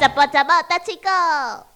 怎么怎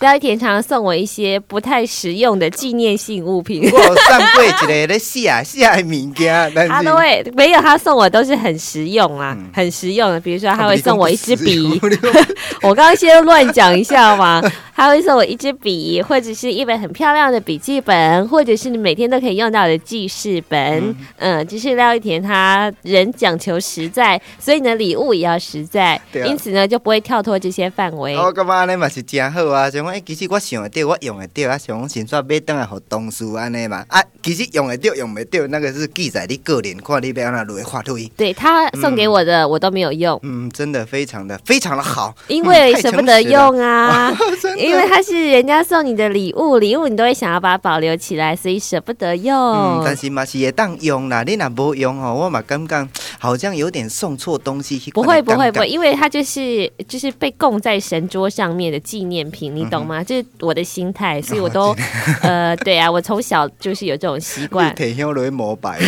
廖一田常常送我一些不太实用的纪念性物品，我有送过一个咧写写的物件，但是他都会没有他送我都是很实用啊，嗯很实用的。比如说他会送我一支笔，我刚刚先乱讲一下嘛，他会送我一支笔，或者是一本很漂亮的笔记本，或者是你每天都可以用到的记事本。嗯，就是廖一田他人讲求实在，所以呢礼物也要实在，啊因此呢就不会跳脱这些范围。我感觉嘛是真好啊！诶，其实我想会到，我用会到啊，想讲先煞买倒来互同事安尼嘛。啊，其实用会到，用袂到，那个是记载你个人，看你要安怎落发挥。对他送给我的、我都没有用，嗯，真的非常的非常的好，因为舍不得用啊。因为它是人家送你的礼物，礼物你都会想要把它保留起来，所以舍不得用。嗯，但是嘛是会当用啦。你若无用吼，我嘛感觉好像有点送错东西。不会不会不，会，因为它就是就是被供在神桌上面的纪念品，你懂嗯吗？这是我的心态，所以我都 呃，对啊，我从小就是有这种习惯，提香落去膜拜。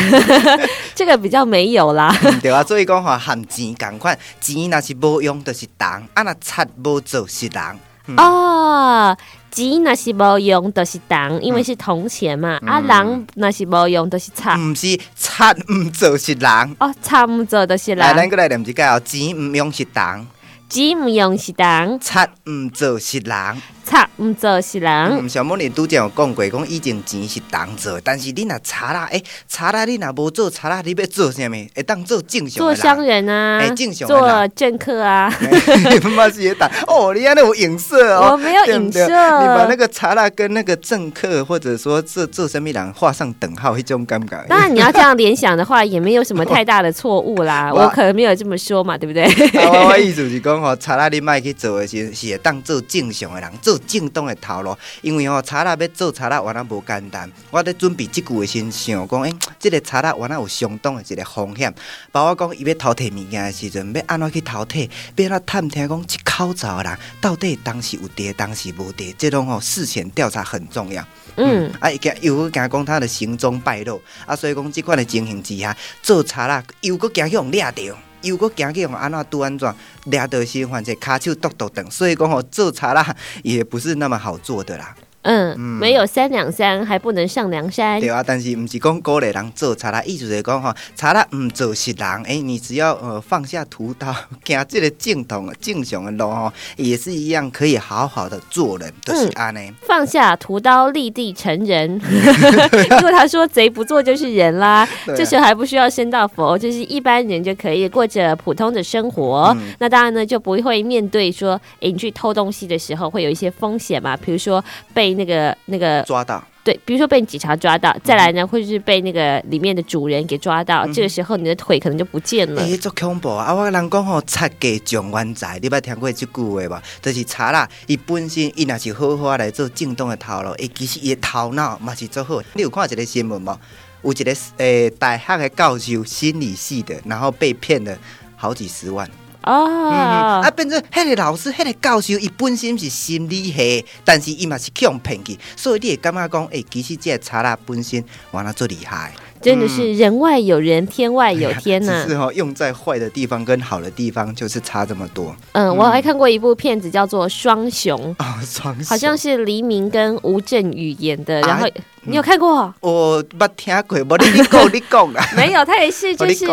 这个比较没有啦。嗯对啊，所以讲吼，含钱共款，钱若是无用，就是铜；啊，那擦无做是人。嗯哦，钱那是无用，就是铜，因为是铜钱嘛。嗯啊，人那是无用，就是擦。毋是擦毋做是人。哦，差不多就是人来，咱人，过来念一解哦，钱毋用是铜，钱唔用是铜，擦毋做是人。擦唔做是人。嗯，小莫你拄则有讲过，讲以前钱是铜做，但是你若查啦，诶、查啦，你若无做查啦，你要做啥物？会当做正常做商人。啊哎正，常做政客啊，嘛是也打哦，你安尼有影射哦。我没有影射你把那个查啦跟那个政客，或者说做做什么人画上等号，迄种感觉。当然你要这样联想的话，也没有什么太大的错误啦。我我可能没有这么说嘛，对不对？啊，我我意思是讲吼，查啦你卖去做的是是会当做正常的人，做正当的头路。因为吼查啦要做查啦，原来无简单。我咧准备即句的先想讲，诶、即、个查啦原来有相当的一个风险。包括讲伊要偷摕物件的时阵，要安怎去偷摕，要安怎探听讲即口罩的人到底当时有伫，当时无伫，这种吼事前调查很重要。嗯，啊，伊惊又搁惊讲他的行踪败露，啊，所以讲即款的情形之下，做查啦又搁惊去互掠着，又搁惊去用安怎拄安怎掠到时反正骹手剁剁断，所以讲吼做贼啦也不是那么好做的啦。嗯，没有三两三还不能上梁山对。啊，但是唔是讲鼓励人做查啦，意思就是讲吼，查啦唔做是人，诶、你只要呃放下屠刀，行这个正统正常的路吼，也是一样可以好好的做人，就是安尼。放下屠刀，立地成人。因为他说贼不做就是人啦，这时候还不需要升到佛，就是一般人就可以过着普通的生活。嗯那当然呢，就不会面对说，诶，你去偷东西的时候会有一些风险嘛，比如说被那个那个抓到，对，比如说被警察抓到，再来呢，或者是被那个里面的主人给抓到，这个时候你的腿可能就不见了。诶、足恐怖啊！啊，我人讲吼，贼价状元仔，你捌听过即句话无？就是查啦，伊本身伊若是好好来做正当的头路，伊其实伊的头脑嘛是足好。你有看一个新闻无？有一个诶、大学的教授，心理系的，然后被骗了好几十万。哦，啊，变成迄个老师、迄、个教授，伊本身是心理系，但是伊嘛是去用骗去，所以你会感觉讲，诶、其实这个查啦本身完了最厉害。真的是人外有人，天外有天呐、只是哈、用在坏的地方跟好的地方就是差这么多。嗯，我还看过一部片子叫做《双雄》，啊，双雄。好像是黎明跟吴镇宇演的，然后、啊你有看过？我捌听过，无你你讲你讲啦。没有，他也是就是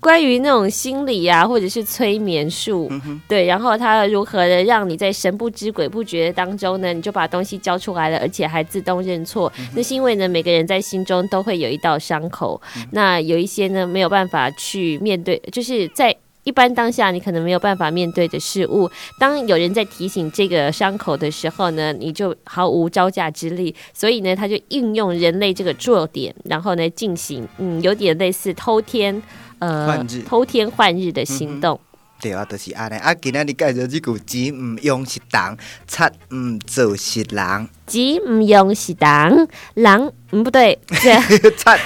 关于那种心理啊，或者是催眠术，嗯，对，然后他如何的让你在神不知鬼不觉当中呢，你就把东西交出来了，而且还自动认错。嗯那是因为呢，每个人在心中都会有一道伤口，嗯那有一些呢没有办法去面对，就是在。一般当下你可能没有办法面对的事物，当有人在提醒这个伤口的时候呢，你就毫无招架之力。所以呢，他就运用人类这个弱点，然后呢进行嗯，有点类似偷天呃换日偷天换日的行动。对啊，就是安尼。啊，今仔日介绍即句钱毋用是人，擦毋做是人。吉唔用是人，人嗯不对，这 擦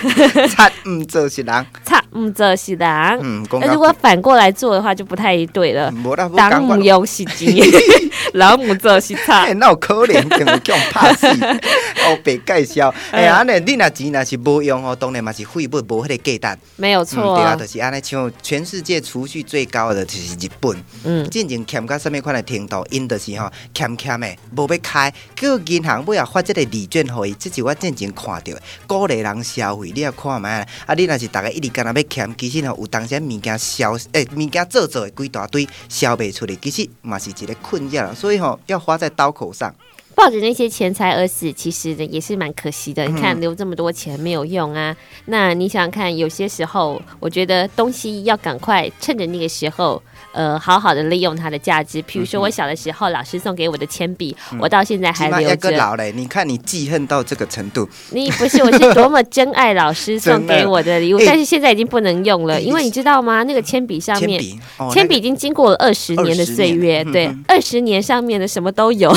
擦唔做是人，擦唔做是人。嗯，那如果反过来做的话，就不太对了。人唔。用是钱，人唔做是擦哎，。那有可能跟人叫拍死，哦，被介绍。哎呀，安尼你若钱若是无用哦，当然嘛是废物无迄个价值。没有嗯，错对啊，就是安尼，像全世界储蓄最高的就是日本，嗯，进前欠到什么款的程度，因就是吼欠欠的，无要开，叫银行尾也发这个礼券互伊，这是我之前看到的，鼓励人消费，你也看下。啊，你若是逐个一直干那要欠，其实吼有当时物件消，诶、物件做做的规大堆消袂出去，其实嘛是一个困扰，所以吼要花在刀口上。抱着那些钱财而死，其实呢也是蛮可惜的。你嗯看留这么多钱没有用啊。那你想想看，有些时候我觉得东西要赶快趁着那个时候，呃，好好的利用它的价值。比如说我小的时候，老师送给我的铅笔，我到现在还留着。老嘞，你看你记恨到这个程度，你不是，我是多么珍爱老师送给我的礼物，但是现在已经不能用了，哎因为你知道吗？那个铅笔上面。铅笔，哦铅笔已经经过了二十年的岁月，20年对二十年上面的什么都有，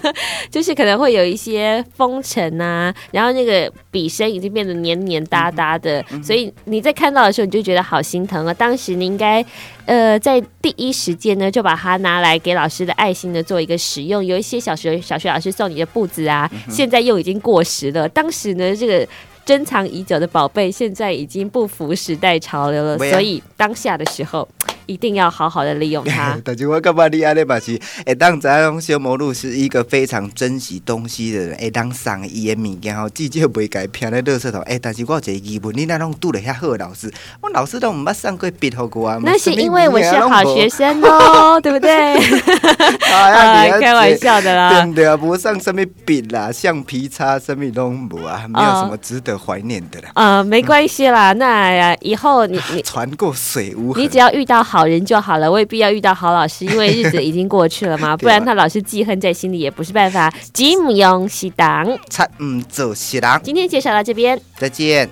就是可能会有一些风尘啊，然后那个笔身已经变得黏黏哒哒的，嗯所以你在看到的时候你就觉得好心疼啊。当时你应该呃在第一时间呢就把它拿来给老师的爱心呢做一个使用，有一些小学小学老师送你的布子啊，嗯现在又已经过时了，当时呢这个。珍藏已久的宝贝，现在已经不符时代潮流了，所以当下的时候，一定要好好的利用它。但是我感觉你安尼嘛是，会当知影小魔路是一个非常珍惜东西的人，会当送伊的物件吼，至少袂甲伊偏咧垃圾桶。哎、但是我有一个疑问，你哪拢拄了遐好的老师？我老师都毋捌送过笔互我啊。那是因为我是好学生哦，对不对？哎啊，开玩笑的啦。不对啊？无送什么笔啦、橡皮擦，什么拢无啊，没有什么值得怀念的啦。呃，没关系啦，那以后你你船过水无痕你。只要遇到好人就好了，未必要遇到好老师，因为日子已经过去了嘛，不然他老是记恨在心里也不是办法。吉姆用西党，擦唔做是人，今天介绍到这边。再见。